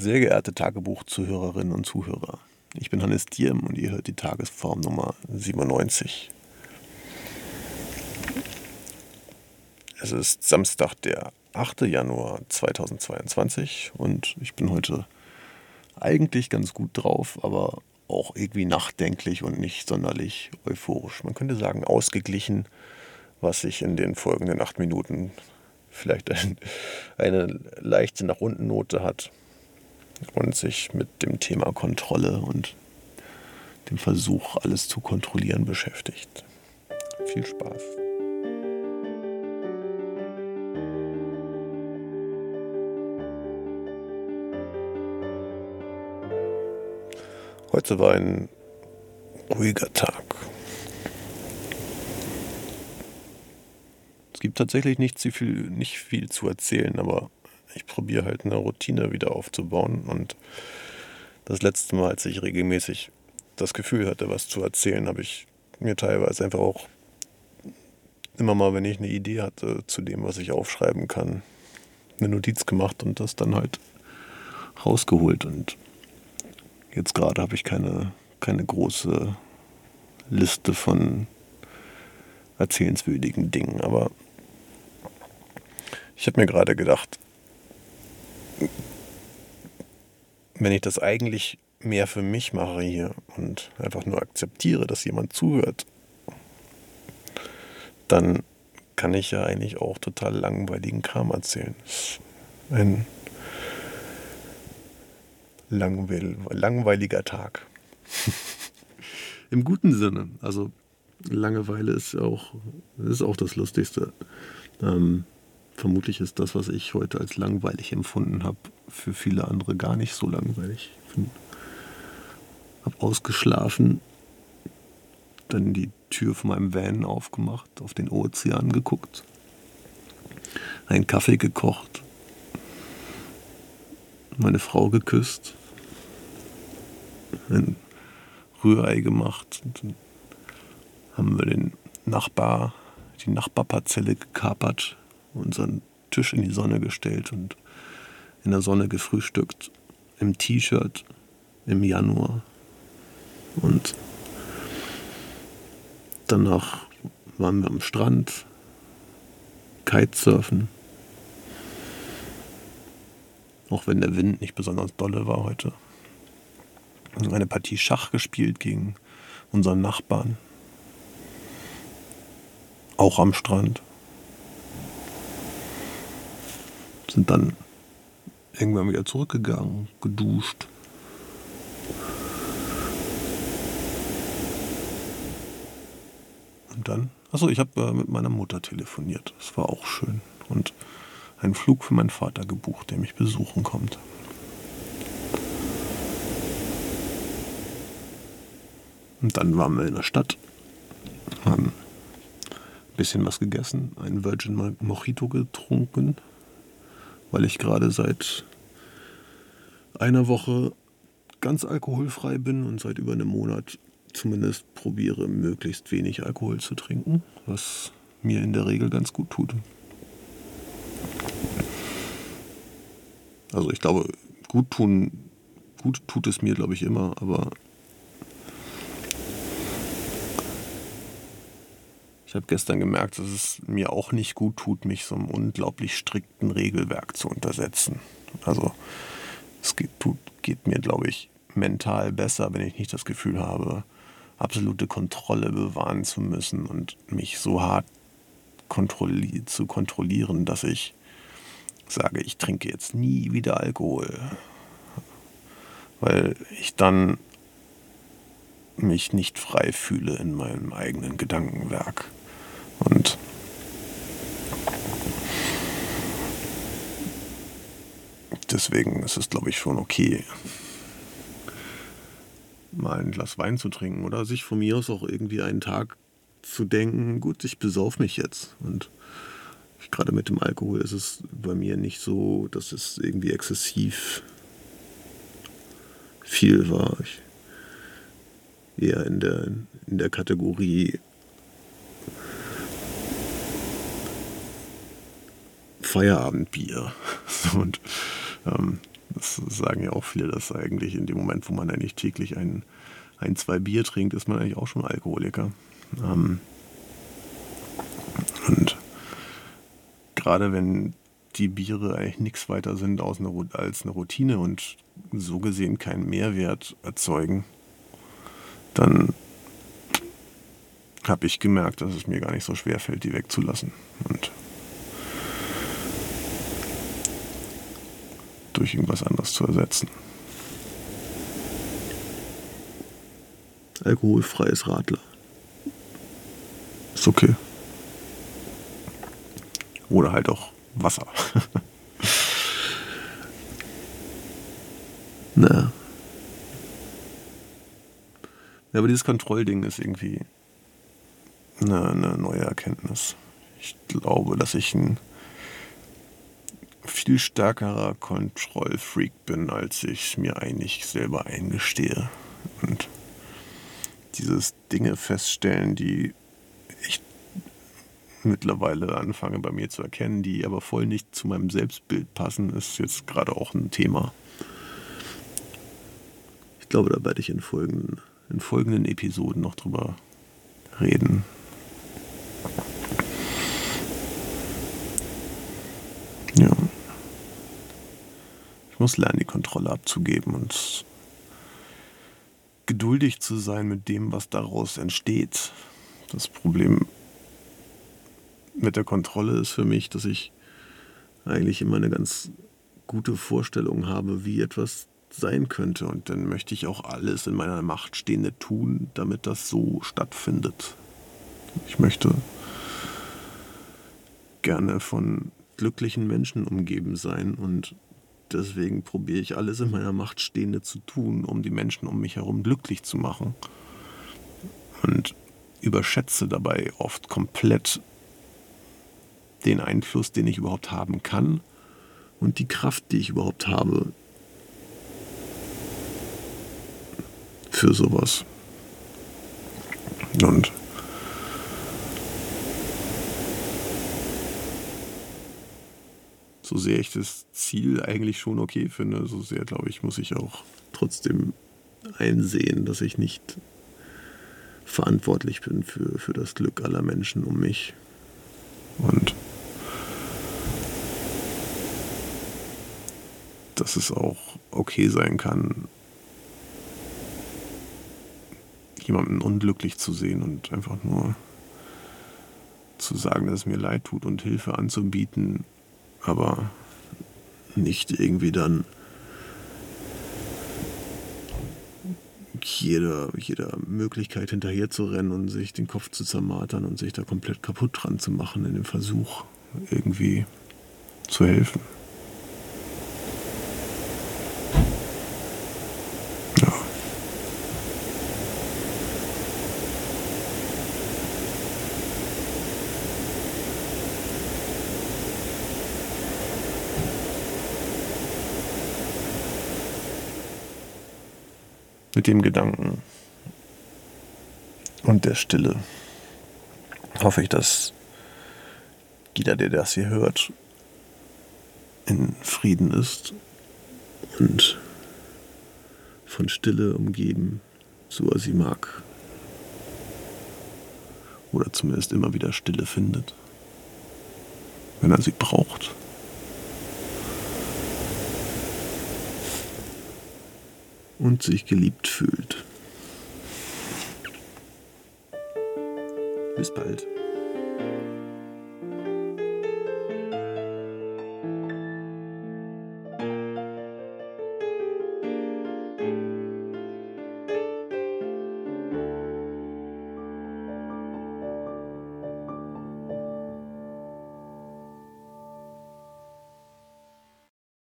Sehr geehrte Tagebuchzuhörerinnen und Zuhörer, ich bin Hannes Diem und ihr hört die Tagesform Nummer 97. Es ist Samstag, der 8. Januar 2022 und ich bin heute eigentlich ganz gut drauf, aber auch irgendwie nachdenklich und nicht sonderlich euphorisch. Man könnte sagen ausgeglichen, was sich in den folgenden acht Minuten vielleicht ein, eine leichte nach unten Note hat und sich mit dem Thema Kontrolle und dem Versuch, alles zu kontrollieren, beschäftigt. Viel Spaß. Heute war ein ruhiger Tag. Es gibt tatsächlich nicht, viel, nicht viel zu erzählen, aber ich probiere halt eine Routine wieder aufzubauen. Und das letzte Mal, als ich regelmäßig das Gefühl hatte, was zu erzählen, habe ich mir teilweise einfach auch immer mal, wenn ich eine Idee hatte zu dem, was ich aufschreiben kann, eine Notiz gemacht und das dann halt rausgeholt. Und jetzt gerade habe ich keine, keine große Liste von erzählenswürdigen Dingen, aber ich habe mir gerade gedacht, wenn ich das eigentlich mehr für mich mache hier und einfach nur akzeptiere, dass jemand zuhört, dann kann ich ja eigentlich auch total langweiligen Kram erzählen. Ein langweil langweiliger Tag. Im guten Sinne. Also Langeweile ist auch, ist auch das Lustigste. Ähm, vermutlich ist das, was ich heute als langweilig empfunden habe, für viele andere gar nicht so langweilig. Ich habe ausgeschlafen, dann die Tür von meinem Van aufgemacht, auf den Ozean geguckt, einen Kaffee gekocht, meine Frau geküsst, ein Rührei gemacht. Und dann haben wir den Nachbar, die Nachbarparzelle gekapert, unseren Tisch in die Sonne gestellt und in der Sonne gefrühstückt, im T-Shirt im Januar. Und danach waren wir am Strand, Kitesurfen. Auch wenn der Wind nicht besonders dolle war heute. Eine Partie Schach gespielt gegen unseren Nachbarn. Auch am Strand. Sind dann irgendwann wieder zurückgegangen, geduscht. Und dann, achso, ich habe äh, mit meiner Mutter telefoniert. Das war auch schön. Und einen Flug für meinen Vater gebucht, der mich besuchen kommt. Und dann waren wir in der Stadt, haben ein bisschen was gegessen, einen Virgin Mojito getrunken, weil ich gerade seit einer Woche ganz alkoholfrei bin und seit über einem Monat zumindest probiere, möglichst wenig Alkohol zu trinken, was mir in der Regel ganz gut tut. Also ich glaube, gut tun, gut tut es mir, glaube ich, immer, aber ich habe gestern gemerkt, dass es mir auch nicht gut tut, mich so einem unglaublich strikten Regelwerk zu untersetzen. Also es geht, tut, geht mir, glaube ich, mental besser, wenn ich nicht das Gefühl habe, absolute Kontrolle bewahren zu müssen und mich so hart kontrolli zu kontrollieren, dass ich sage, ich trinke jetzt nie wieder Alkohol. Weil ich dann mich nicht frei fühle in meinem eigenen Gedankenwerk. Und deswegen ist es, glaube ich, schon okay, mal ein Glas Wein zu trinken oder sich von mir aus auch irgendwie einen Tag zu denken, gut, ich besauf mich jetzt. Und gerade mit dem Alkohol ist es bei mir nicht so, dass es irgendwie exzessiv viel war. Ich eher in der, in der Kategorie Feierabendbier. Und ähm, Das sagen ja auch viele, dass eigentlich in dem Moment, wo man eigentlich täglich ein, ein zwei Bier trinkt, ist man eigentlich auch schon Alkoholiker. Ähm, und gerade wenn die Biere eigentlich nichts weiter sind als eine Routine und so gesehen keinen Mehrwert erzeugen, dann habe ich gemerkt, dass es mir gar nicht so schwer fällt, die wegzulassen. Und durch irgendwas anderes zu ersetzen. Alkoholfreies Radler. Ist okay. Oder halt auch Wasser. Na. Ja, aber dieses Kontrollding ist irgendwie eine, eine neue Erkenntnis. Ich glaube, dass ich ein viel stärkerer Kontrollfreak bin, als ich mir eigentlich selber eingestehe. Und dieses Dinge feststellen, die ich mittlerweile anfange bei mir zu erkennen, die aber voll nicht zu meinem Selbstbild passen, ist jetzt gerade auch ein Thema. Ich glaube, da werde ich in folgenden, in folgenden Episoden noch drüber reden. Muss lernen, die Kontrolle abzugeben und geduldig zu sein mit dem, was daraus entsteht. Das Problem mit der Kontrolle ist für mich, dass ich eigentlich immer eine ganz gute Vorstellung habe, wie etwas sein könnte. Und dann möchte ich auch alles in meiner Macht Stehende tun, damit das so stattfindet. Ich möchte gerne von glücklichen Menschen umgeben sein und deswegen probiere ich alles in meiner Macht Stehende zu tun, um die Menschen um mich herum glücklich zu machen. Und überschätze dabei oft komplett den Einfluss, den ich überhaupt haben kann und die Kraft, die ich überhaupt habe für sowas. Und so sehr ich das Ziel eigentlich schon okay finde, so sehr, glaube ich, muss ich auch trotzdem einsehen, dass ich nicht verantwortlich bin für, für das Glück aller Menschen um mich. Und dass es auch okay sein kann, jemanden unglücklich zu sehen und einfach nur zu sagen, dass es mir leid tut und Hilfe anzubieten, aber nicht irgendwie dann jeder, jeder Möglichkeit hinterher zu rennen und sich den Kopf zu zermartern und sich da komplett kaputt dran zu machen in dem Versuch, irgendwie zu helfen. Mit dem Gedanken und der Stille hoffe ich, dass jeder, der das hier hört, in Frieden ist und von Stille umgeben, so er sie mag. Oder zumindest immer wieder Stille findet, wenn er sie braucht. Und sich geliebt fühlt. Bis bald.